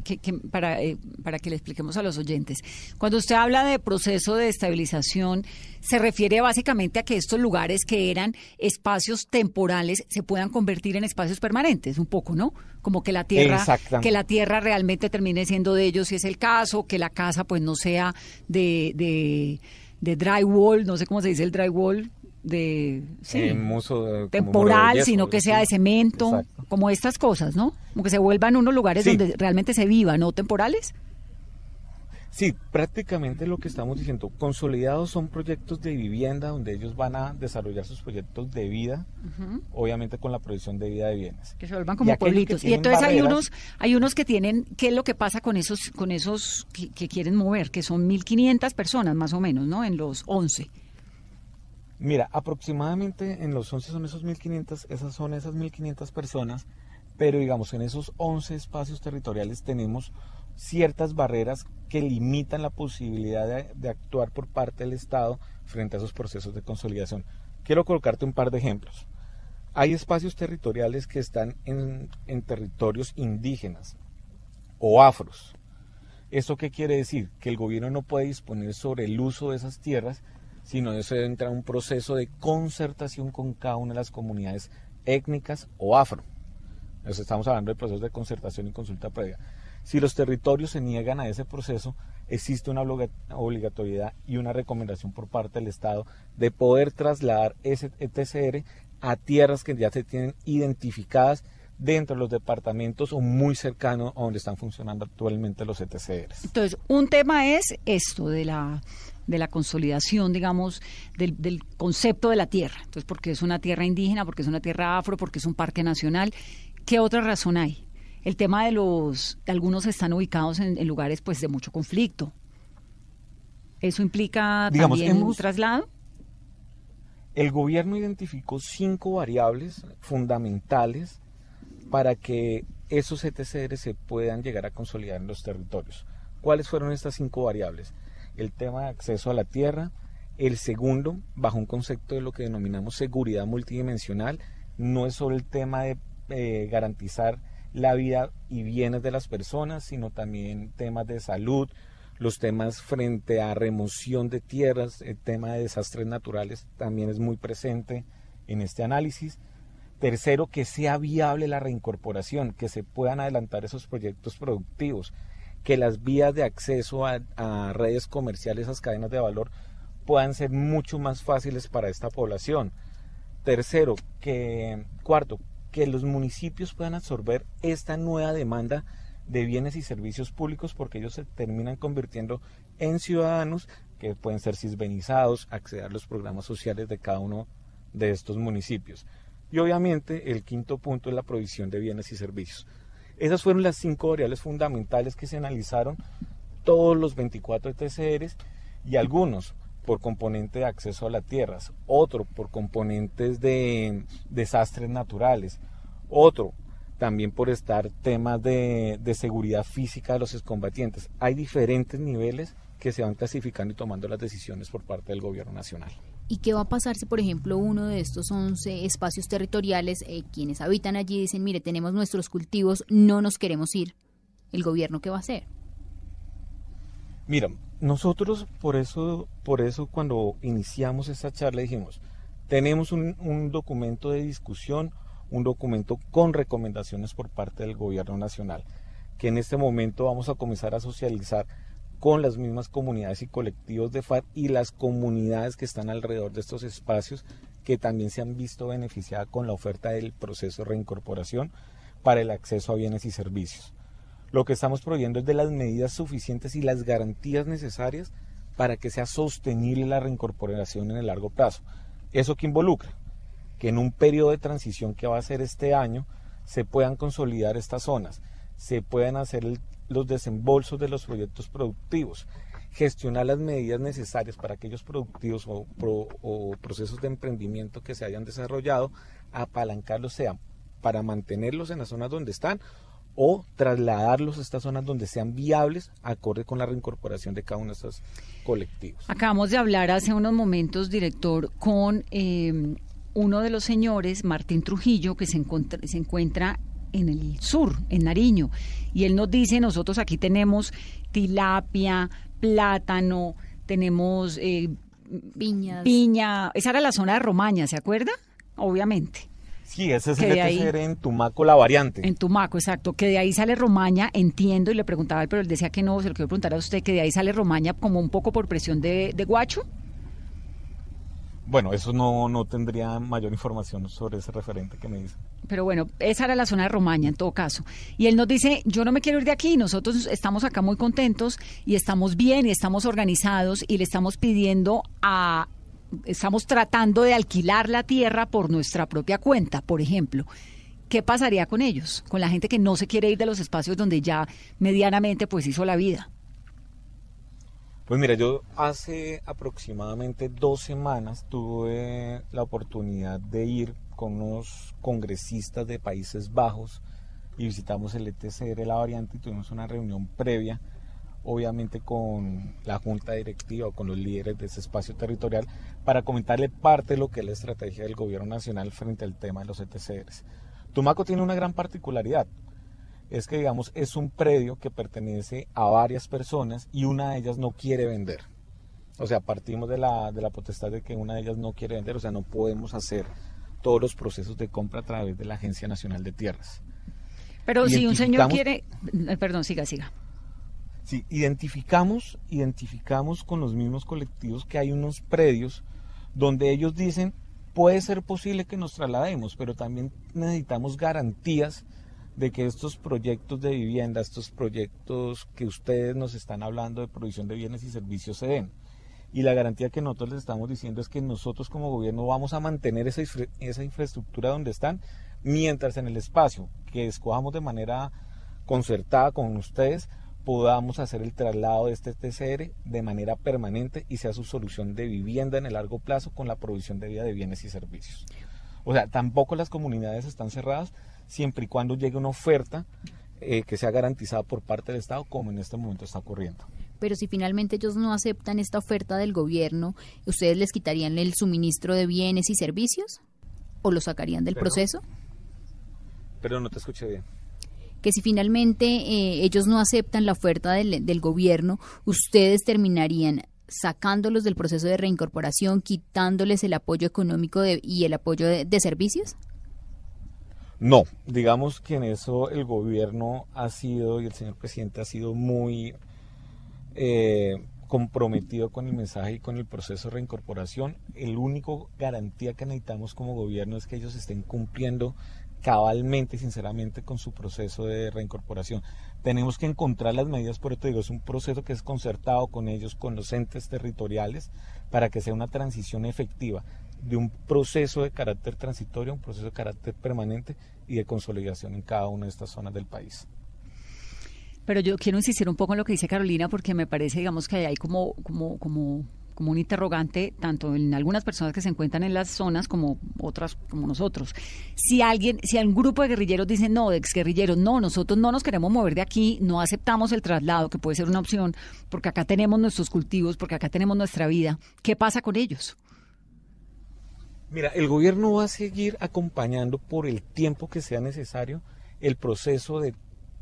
para, eh, para que le expliquemos a los oyentes. Cuando usted habla de proceso de estabilización, se refiere básicamente a que estos lugares que eran espacios temporales se puedan convertir en espacios permanentes, un poco, ¿no? Como que la tierra, que la tierra realmente termine siendo de ellos, si es el caso, que la casa pues no sea de, de, de drywall, no sé cómo se dice el drywall de temporal, sino que sea de cemento, como estas cosas, ¿no? Como que se vuelvan unos lugares donde realmente se viva, ¿no? Temporales. Sí, prácticamente lo que estamos diciendo, consolidados son proyectos de vivienda donde ellos van a desarrollar sus proyectos de vida, obviamente con la producción de vida de bienes. Que se vuelvan como pueblitos. Y entonces hay unos, hay unos que tienen, ¿qué es lo que pasa con esos, con esos que, quieren mover? Que son 1.500 personas más o menos, ¿no? En los 11. Mira, aproximadamente en los 11 son esos 1.500, esas son esas 1.500 personas, pero digamos en esos 11 espacios territoriales tenemos ciertas barreras que limitan la posibilidad de, actuar por parte del Estado frente a esos procesos de consolidación. Quiero colocarte un par de ejemplos. Hay espacios territoriales que están en, en territorios indígenas o afros. ¿Eso qué quiere decir? Que el gobierno no puede disponer sobre el uso de esas tierras, sino eso debe entrar un proceso de concertación con cada una de las comunidades étnicas o afro. estamos hablando de procesos de concertación y consulta previa. Si los territorios se niegan a ese proceso, existe una obligatoriedad y una recomendación por parte del Estado de poder trasladar ese ETCR a tierras que ya se tienen identificadas dentro de los departamentos o muy cercanos a donde están funcionando actualmente los ETCRs. Entonces, un tema es esto de la de la consolidación, digamos, del, del, concepto de la tierra. Entonces, porque es una tierra indígena, porque es una tierra afro, porque es un parque nacional. ¿Qué otra razón hay? el tema de los, algunos están ubicados en, lugares pues de mucho conflicto. ¿Eso implica también un traslado? El gobierno identificó cinco variables fundamentales para que esos ETCR se puedan llegar a consolidar en los territorios. ¿Cuáles fueron estas cinco variables? El tema de acceso a la tierra, el segundo, bajo un concepto de lo que denominamos seguridad multidimensional, no es solo el tema de eh, garantizar la vida y bienes de las personas, sino también temas de salud, los temas frente a remoción de tierras, el tema de desastres naturales también es muy presente en este análisis. Tercero, que sea viable la reincorporación, que se puedan adelantar esos proyectos productivos, que las vías de acceso a, a redes comerciales, esas cadenas de valor, puedan ser mucho más fáciles para esta población. Tercero, que cuarto, que los municipios puedan absorber esta nueva demanda de bienes y servicios públicos porque ellos se terminan convirtiendo en ciudadanos que pueden ser cisbenizados, acceder a los programas sociales de cada uno de estos municipios. Y obviamente el quinto punto es la provisión de bienes y servicios. Esas fueron las cinco variables fundamentales que se analizaron todos los 24 ETCRs y algunos por componente de acceso a las tierras, otro por componentes de desastres naturales, otro también por estar temas de, seguridad física de los excombatientes. Hay diferentes niveles que se van clasificando y tomando las decisiones por parte del gobierno nacional. ¿Y qué va a pasar si, por ejemplo, uno de estos 11 espacios territoriales, eh, quienes habitan allí dicen, mire, tenemos nuestros cultivos, no nos queremos ir? ¿El gobierno qué va a hacer? Mira, nosotros por eso, por eso cuando iniciamos esta charla dijimos, tenemos un, documento de discusión, un documento con recomendaciones por parte del gobierno nacional, que en este momento vamos a comenzar a socializar con las mismas comunidades y colectivos de FARC y las comunidades que están alrededor de estos espacios que también se han visto beneficiadas con la oferta del proceso de reincorporación para el acceso a bienes y servicios. Lo que estamos proveyendo es de las medidas suficientes y las garantías necesarias para que sea sostenible la reincorporación en el largo plazo. ¿Eso que involucra? Que en un periodo de transición que va a ser este año se puedan consolidar estas zonas, se puedan hacer los desembolsos de los proyectos productivos, gestionar las medidas necesarias para aquellos productivos o, o procesos de emprendimiento que se hayan desarrollado, apalancarlos sean para mantenerlos en las zonas donde están o trasladarlos a estas zonas donde sean viables acorde con la reincorporación de cada uno de estos colectivos. Acabamos de hablar hace unos momentos, director, con eh, uno de los señores, Martín Trujillo, que se encuentra, se encuentra en el sur, en Nariño, y él nos dice, nosotros aquí tenemos tilapia, plátano, tenemos eh, Piñas. piña, esa era la zona de Romaña, ¿se acuerda? Obviamente. Sí, ese es el ETCR en Tumaco, la variante. En Tumaco, exacto. Que de ahí sale Romaña, entiendo, y le preguntaba, pero él decía que no, se lo quiero preguntar a usted, que de ahí sale Romaña como un poco por presión de, Guacho. Bueno, eso no, no tendría mayor información sobre ese referente que me dice. Pero bueno, esa era la zona de Romaña en todo caso. Y él nos dice, yo no me quiero ir de aquí, nosotros estamos acá muy contentos y estamos bien y estamos organizados y le estamos pidiendo a, estamos tratando de alquilar la tierra por nuestra propia cuenta, por ejemplo. ¿Qué pasaría con ellos? Con la gente que no se quiere ir de los espacios donde ya medianamente pues hizo la vida. Pues mira, yo hace aproximadamente dos semanas tuve la oportunidad de ir con unos congresistas de Países Bajos y visitamos el ETCR La Variante y tuvimos una reunión previa, obviamente con la junta directiva o con los líderes de ese espacio territorial, para comentarle parte de lo que es la estrategia del gobierno nacional frente al tema de los ETCRs. Tumaco tiene una gran particularidad es que, digamos, es un predio que pertenece a varias personas y una de ellas no quiere vender. O sea, partimos de la, de la potestad de que una de ellas no quiere vender, o sea, no podemos hacer todos los procesos de compra a través de la Agencia Nacional de Tierras. Pero si un señor quiere, eh, perdón, siga, siga. Sí, identificamos, identificamos con los mismos colectivos que hay unos predios donde ellos dicen, puede ser posible que nos traslademos, pero también necesitamos garantías de que estos proyectos de vivienda, estos proyectos que ustedes nos están hablando de provisión de bienes y servicios se den. Y la garantía que nosotros les estamos diciendo es que nosotros como gobierno vamos a mantener esa, esa infraestructura donde están, mientras en el espacio que escojamos de manera concertada con ustedes podamos hacer el traslado de este TCR de manera permanente y sea su solución de vivienda en el largo plazo con la provisión de vida de bienes y servicios. O sea, tampoco las comunidades están cerradas, siempre y cuando llegue una oferta eh, que sea garantizada por parte del Estado, como en este momento está ocurriendo. Pero si finalmente ellos no aceptan esta oferta del gobierno, ¿ustedes les quitarían el suministro de bienes y servicios? ¿O lo sacarían del proceso? Pero no te escuché bien que si finalmente eh, ellos no aceptan la oferta del, del, gobierno, ustedes terminarían sacándolos del proceso de reincorporación, quitándoles el apoyo económico y el apoyo de servicios? No, digamos que en eso el gobierno ha sido y el señor presidente ha sido muy eh, comprometido con el mensaje y con el proceso de reincorporación. El único garantía que necesitamos como gobierno es que ellos estén cumpliendo cabalmente y sinceramente con su proceso de reincorporación. Tenemos que encontrar las medidas, por eso digo, es un proceso que es concertado con ellos, con los entes territoriales, para que sea una transición efectiva de un proceso de carácter transitorio, un proceso de carácter permanente y de consolidación en cada una de estas zonas del país. Pero yo quiero insistir un poco en lo que dice Carolina porque me parece, digamos, que hay como, como, como, como un interrogante tanto en algunas personas que se encuentran en las zonas como otras como nosotros. Si alguien, si un grupo de guerrilleros dice no, de exguerrilleros, no, nosotros no nos queremos mover de aquí, no aceptamos el traslado, que puede ser una opción, porque acá tenemos nuestros cultivos, porque acá tenemos nuestra vida, ¿qué pasa con ellos? Mira, el gobierno va a seguir acompañando por el tiempo que sea necesario el proceso de,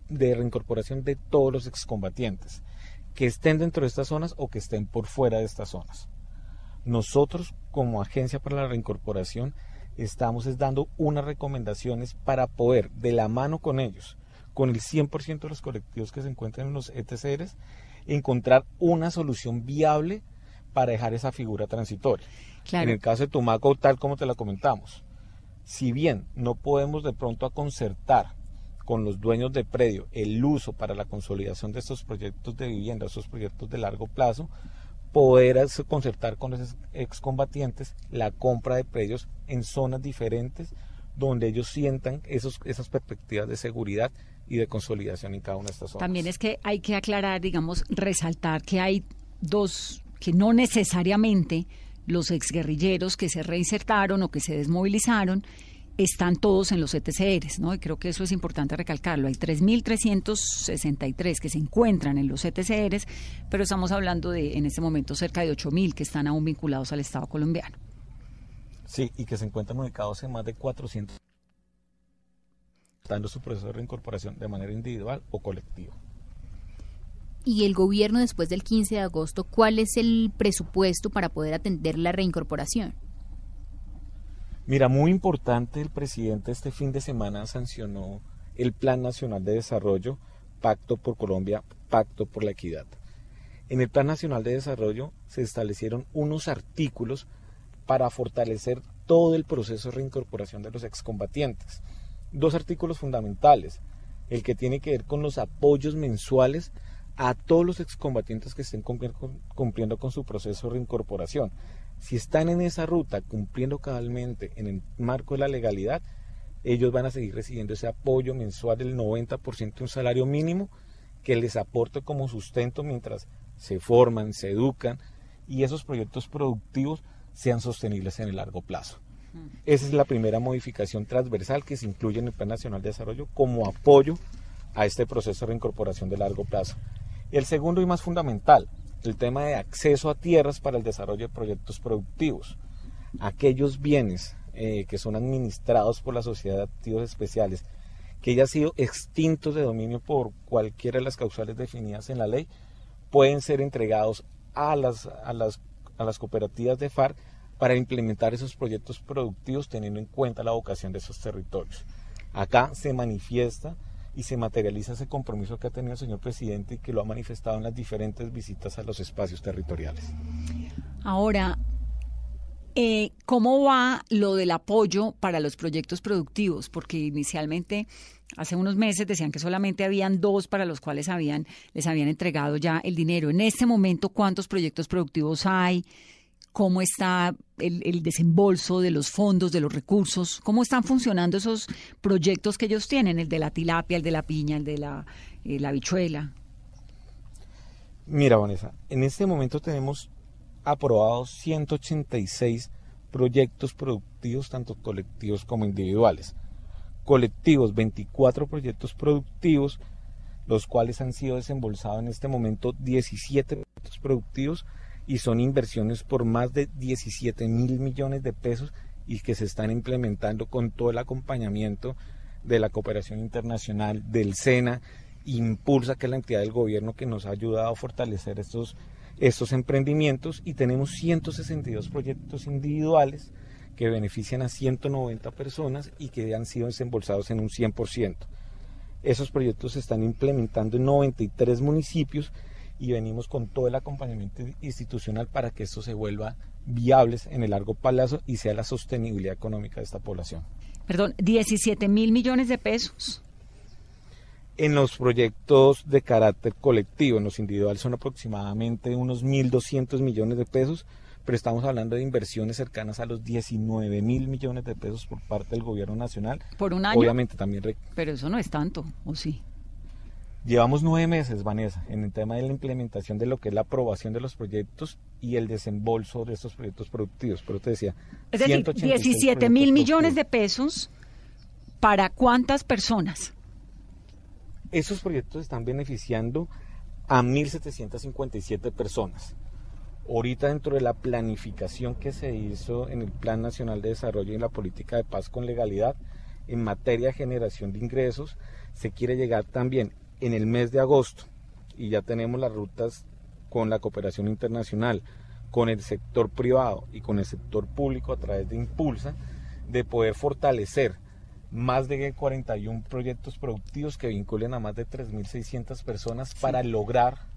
reincorporación de todos los excombatientes, que estén dentro de estas zonas o que estén por fuera de estas zonas. Nosotros, como Agencia para la Reincorporación, estamos dando unas recomendaciones para poder, de la mano con ellos, con el 100% de los colectivos que se encuentran en los ETCRs, encontrar una solución viable para dejar esa figura transitoria. En el caso de Tumaco, tal como te la comentamos, si bien no podemos de pronto concertar con los dueños de predio el uso para la consolidación de estos proyectos de vivienda, estos proyectos de largo plazo, poder concertar con los excombatientes la compra de predios en zonas diferentes donde ellos sientan esos, esas perspectivas de seguridad y de consolidación en cada una de estas zonas. También es que hay que aclarar, digamos, resaltar que hay dos, que no necesariamente los exguerrilleros que se reinsertaron o que se desmovilizaron están todos en los ETCRs, ¿no? Y creo que eso es importante recalcarlo. Hay 3.363 que se encuentran en los ETCRs, pero estamos hablando de, en este momento, cerca de 8.000 que están aún vinculados al Estado colombiano. Sí, y que se encuentran ubicados en más de 400 dando su proceso de reincorporación de manera individual o colectiva y el gobierno después del 15 de agosto, ¿cuál es el presupuesto para poder atender la reincorporación? Mira, muy importante, el presidente este fin de semana sancionó el Plan Nacional de Desarrollo, Pacto por Colombia, Pacto por la Equidad. En el Plan Nacional de Desarrollo se establecieron unos artículos para fortalecer todo el proceso de reincorporación de los excombatientes. Dos artículos fundamentales, el que tiene que ver con los apoyos mensuales a todos los excombatientes que estén cumpliendo con su proceso de reincorporación. Si están en esa ruta cumpliendo cabalmente en el marco de la legalidad, ellos van a seguir recibiendo ese apoyo mensual del 90% de un salario mínimo que les aporte como sustento mientras se forman, se educan y esos proyectos productivos sean sostenibles en el largo plazo. Esa es la primera modificación transversal que se incluye en el Plan Nacional de Desarrollo como apoyo a este proceso de reincorporación de largo plazo. El segundo y más fundamental, el tema de acceso a tierras para el desarrollo de proyectos productivos. Aquellos bienes eh, que son administrados por la sociedad de activos especiales, que ya han sido extintos de dominio por cualquiera de las causales definidas en la ley, pueden ser entregados a las, a las, cooperativas de FARC para implementar esos proyectos productivos teniendo en cuenta la vocación de esos territorios. Acá se manifiesta y se materializa ese compromiso que ha tenido el señor presidente y que lo ha manifestado en las diferentes visitas a los espacios territoriales. Ahora, eh, ¿cómo va lo del apoyo para los proyectos productivos? Porque inicialmente, hace unos meses, decían que solamente habían dos para los cuales habían, les habían entregado ya el dinero. En este momento, ¿cuántos proyectos productivos hay? Cómo está el, desembolso de los fondos, de los recursos, cómo están funcionando esos proyectos que ellos tienen, el de la tilapia, el de la piña, el de la, eh, la bichuela. Mira, Vanessa, en este momento tenemos aprobados 186 proyectos productivos, tanto colectivos como individuales. Colectivos, 24 proyectos productivos, los cuales han sido desembolsados en este momento 17 proyectos productivos y son inversiones por más de 17 mil millones de pesos y que se están implementando con todo el acompañamiento de la cooperación internacional, del SENA, impulsa que es la entidad del gobierno que nos ha ayudado a fortalecer estos, estos emprendimientos y tenemos 162 proyectos individuales que benefician a 190 personas y que han sido desembolsados en un 100%. Esos proyectos se están implementando en 93 municipios y venimos con todo el acompañamiento institucional para que esto se vuelva viables en el largo plazo y sea la sostenibilidad económica de esta población. Perdón, 17 mil millones de pesos. En los proyectos de carácter colectivo, en los individuales son aproximadamente unos 1.200 millones de pesos, pero estamos hablando de inversiones cercanas a los 19 mil millones de pesos por parte del gobierno nacional. Por un año. Obviamente también. Pero eso no es tanto, ¿o sí? Llevamos nueve meses, Vanessa, en el tema de la implementación de lo que es la aprobación de los proyectos y el desembolso de estos proyectos productivos. Pero te decía, es decir, 17 mil millones de pesos para cuántas personas. Esos proyectos están beneficiando a 1.757 personas. Ahorita dentro de la planificación que se hizo en el Plan Nacional de Desarrollo y la Política de Paz con Legalidad, en materia de generación de ingresos, se quiere llegar también en el mes de agosto y ya tenemos las rutas con la cooperación internacional, con el sector privado y con el sector público a través de Impulsa, de poder fortalecer más de 41 proyectos productivos que vinculen a más de 3.600 personas para lograr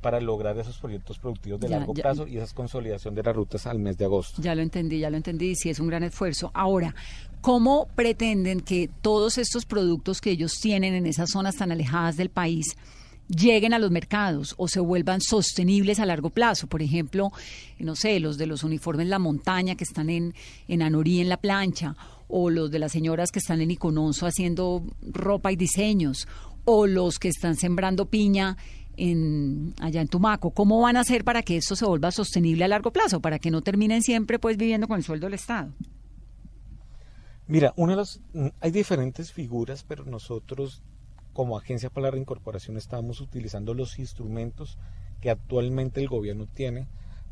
para lograr esos proyectos productivos de largo plazo y esa consolidación de las rutas al mes de agosto. Ya lo entendí, ya lo entendí, sí es un gran esfuerzo. Ahora, ¿cómo pretenden que todos estos productos que ellos tienen en esas zonas tan alejadas del país lleguen a los mercados o se vuelvan sostenibles a largo plazo? Por ejemplo, no sé, los de los uniformes La Montaña que están en, en Anorí, en La Plancha, o los de las señoras que están en Icononso haciendo ropa y diseños, o los que están sembrando piña en, allá en Tumaco. ¿Cómo van a hacer para que esto se vuelva sostenible a largo plazo, para que no terminen siempre pues viviendo con el sueldo del Estado? Mira, mm, hay diferentes figuras, pero nosotros como Agencia para la Reincorporación estamos utilizando los instrumentos que actualmente el gobierno tiene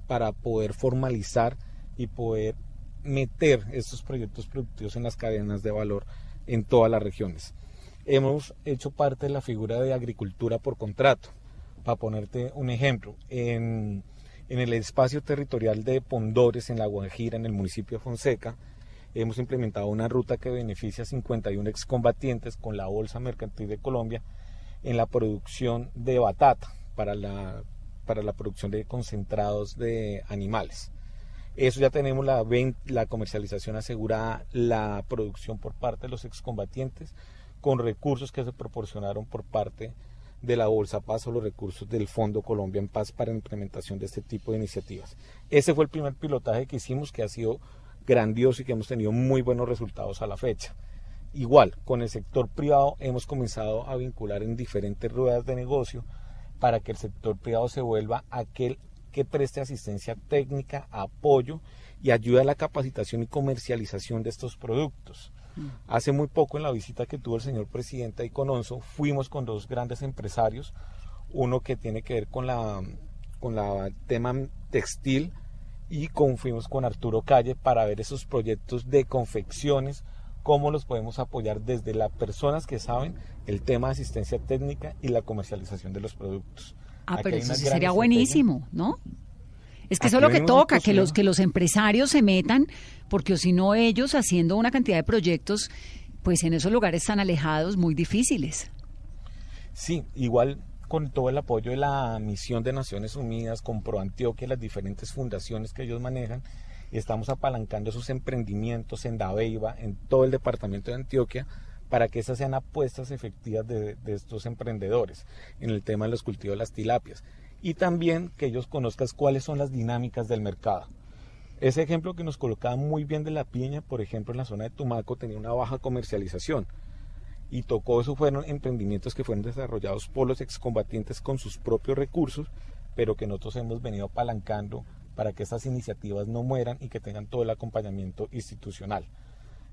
para poder formalizar y poder meter estos proyectos productivos en las cadenas de valor en todas las regiones. Hemos hecho parte de la figura de agricultura por contrato. Para ponerte un ejemplo, en, el espacio territorial de Pondores, en La Guajira, en el municipio de Fonseca, hemos implementado una ruta que beneficia a 51 excombatientes con la Bolsa Mercantil de Colombia en la producción de batata para la, para la producción de concentrados de animales. Eso ya tenemos la, la comercialización asegurada, la producción por parte de los excombatientes, con recursos que se proporcionaron por parte de la Bolsa Paz o los recursos del Fondo Colombia en Paz para implementación de este tipo de iniciativas. Ese fue el primer pilotaje que hicimos que ha sido grandioso y que hemos tenido muy buenos resultados a la fecha. Igual, con el sector privado hemos comenzado a vincular en diferentes ruedas de negocio para que el sector privado se vuelva aquel que preste asistencia técnica, apoyo y ayuda a la capacitación y comercialización de estos productos. Mm. Hace muy poco en la visita que tuvo el señor presidente ahí con Onzo, fuimos con dos grandes empresarios, uno que tiene que ver con la con la tema textil y con, fuimos con Arturo Calle para ver esos proyectos de confecciones, cómo los podemos apoyar desde las personas que saben el tema de asistencia técnica y la comercialización de los productos. Ah, pero eso sería buenísimo, ¿no? Es que eso es lo que toca, que los, que los empresarios se metan, porque si no ellos haciendo una cantidad de proyectos, pues en esos lugares tan alejados, muy difíciles. Sí, igual con todo el apoyo de la misión de Naciones Unidas, con ProAntioquia, las diferentes fundaciones que ellos manejan, estamos apalancando esos emprendimientos en Dabeiba, en todo el departamento de Antioquia, para que esas sean apuestas efectivas de, de estos emprendedores en el tema de los cultivos de las tilapias y también que ellos conozcan cuáles son las dinámicas del mercado. Ese ejemplo que nos colocaba muy bien de la piña, por ejemplo, en la zona de Tumaco tenía una baja comercialización y tocó eso fueron emprendimientos que fueron desarrollados por los excombatientes con sus propios recursos, pero que nosotros hemos venido apalancando para que estas iniciativas no mueran y que tengan todo el acompañamiento institucional.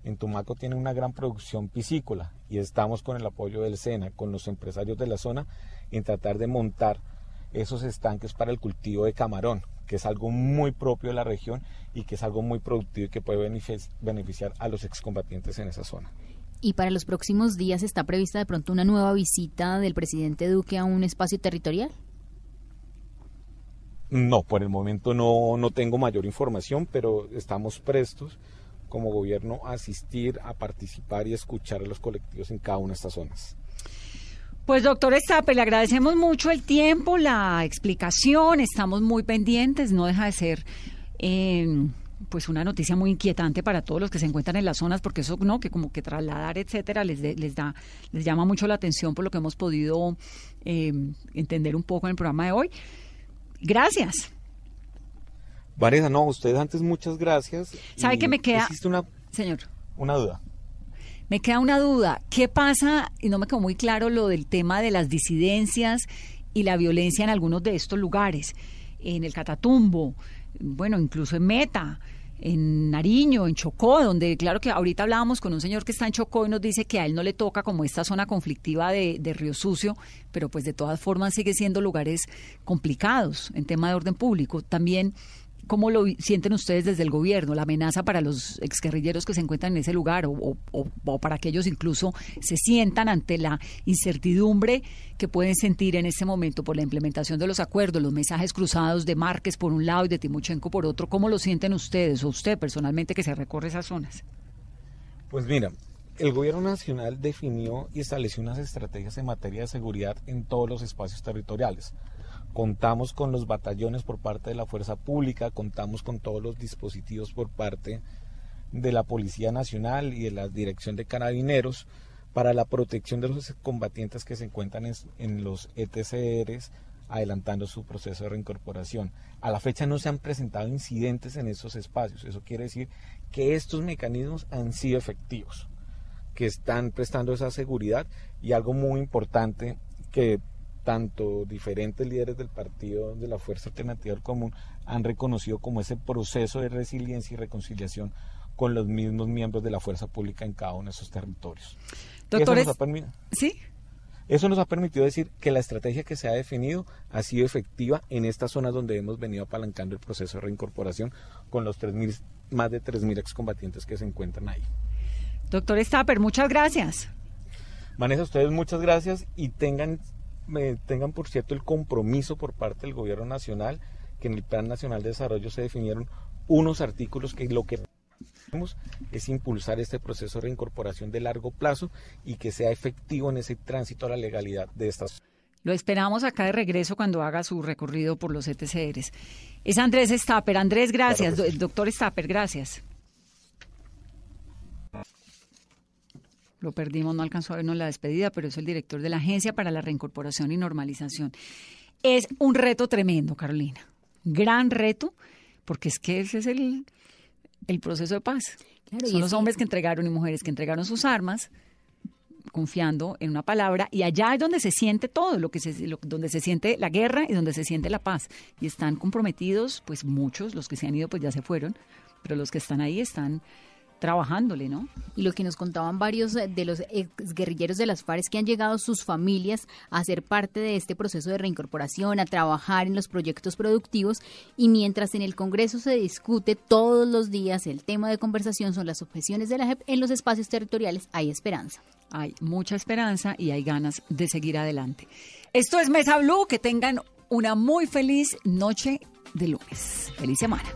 En Tumaco tiene una gran producción piscícola y estamos con el apoyo del SENA, con los empresarios de la zona, en tratar de montar esos estanques para el cultivo de camarón, que es algo muy propio de la región y que es algo muy productivo y que puede beneficiar a los excombatientes en esa zona. ¿Y para los próximos días está prevista de pronto una nueva visita del presidente Duque a un espacio territorial? No, por el momento no, no tengo mayor información, pero estamos prestos como gobierno a asistir, a participar y a escuchar a los colectivos en cada una de estas zonas. Pues doctor Estape, le agradecemos mucho el tiempo, la explicación, estamos muy pendientes, no deja de ser em, pues una noticia muy inquietante para todos los que se encuentran en las zonas, porque eso no, que como que trasladar, etcétera, les, les da, les llama mucho la atención por lo que hemos podido em, entender un poco en el programa de hoy. Gracias. Vanessa, no, ustedes antes muchas gracias. ¿Sabe que me queda? Una, Señor. Una duda. Me queda una duda, ¿qué pasa? Y no me quedó muy claro lo del tema de las disidencias y la violencia en algunos de estos lugares, en el Catatumbo, bueno, incluso en Meta, en Nariño, en Chocó, donde claro que ahorita hablábamos con un señor que está en Chocó y nos dice que a él no le toca como esta zona conflictiva de, de, Río Sucio, pero pues de todas formas sigue siendo lugares complicados en tema de orden público. También ¿Cómo lo sienten ustedes desde el gobierno? ¿La amenaza para los exguerrilleros que se encuentran en ese lugar o, para que ellos incluso se sientan ante la incertidumbre que pueden sentir en este momento por la implementación de los acuerdos, los mensajes cruzados de Márquez por un lado y de Timochenko por otro? ¿Cómo lo sienten ustedes o usted personalmente que se recorre esas zonas? Pues mira, el gobierno nacional definió y estableció unas estrategias en materia de seguridad en todos los espacios territoriales contamos con los batallones por parte de la fuerza pública, contamos con todos los dispositivos por parte de la Policía Nacional y de la Dirección de Carabineros para la protección de los combatientes que se encuentran en, los ETCRs adelantando su proceso de reincorporación. A la fecha no se han presentado incidentes en esos espacios. Eso quiere decir que estos mecanismos han sido efectivos, que están prestando esa seguridad y algo muy importante que tanto diferentes líderes del partido de la Fuerza Alternativa del Común han reconocido como ese proceso de resiliencia y reconciliación con los mismos miembros de la fuerza pública en cada uno de esos territorios. Doctores, ¿sí? Eso nos ha permitido decir que la estrategia que se ha definido ha sido efectiva en estas zonas donde hemos venido apalancando el proceso de reincorporación con los 3, más de 3.000 excombatientes que se encuentran ahí. Doctor Stapper, muchas gracias. Vanessa, ustedes muchas gracias y tengan me tengan por cierto el compromiso por parte del gobierno nacional que en el Plan Nacional de Desarrollo se definieron unos artículos que lo que queremos es impulsar este proceso de reincorporación de largo plazo y que sea efectivo en ese tránsito a la legalidad de estas Lo esperamos acá de regreso cuando haga su recorrido por los ETCRs. Es Andrés Stapper. Andrés, gracias. doctor Stapper, gracias. Lo perdimos, no alcanzó a vernos la despedida, pero es el director de la Agencia para la Reincorporación y Normalización. Es un reto tremendo, Carolina. Gran reto, porque es que ese es el, el proceso de paz. Son los hombres que entregaron y mujeres que entregaron sus armas confiando en una palabra y allá es donde se siente todo, lo que se, donde se siente la guerra y donde se siente la paz. Y están comprometidos, pues muchos, los que se han ido pues ya se fueron, pero los que están ahí están trabajándole, ¿no? Y lo que nos contaban varios eh, de los guerrilleros de las FARC que han llegado sus familias a ser parte de este proceso de reincorporación, a trabajar en los proyectos productivos y mientras en el Congreso se discute todos los días el tema de conversación son las objeciones de la JEP en los espacios territoriales, hay esperanza. Hay mucha esperanza y hay ganas de seguir adelante. Esto es Mesa Blue, que tengan una muy feliz noche de lunes. Feliz semana.